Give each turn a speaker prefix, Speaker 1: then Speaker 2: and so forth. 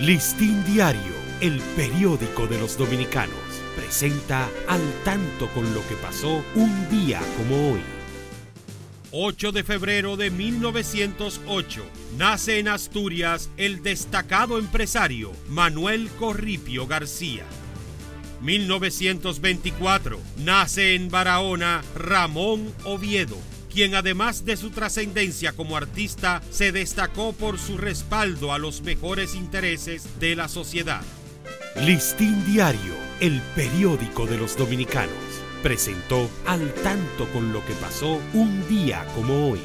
Speaker 1: Listín Diario, el periódico de los dominicanos, presenta al tanto con lo que pasó un día como hoy. 8 de febrero de 1908, nace en Asturias el destacado empresario Manuel Corripio García. 1924, nace en Barahona Ramón Oviedo quien además de su trascendencia como artista se destacó por su respaldo a los mejores intereses de la sociedad. Listín Diario, el periódico de los dominicanos, presentó al tanto con lo que pasó un día como hoy.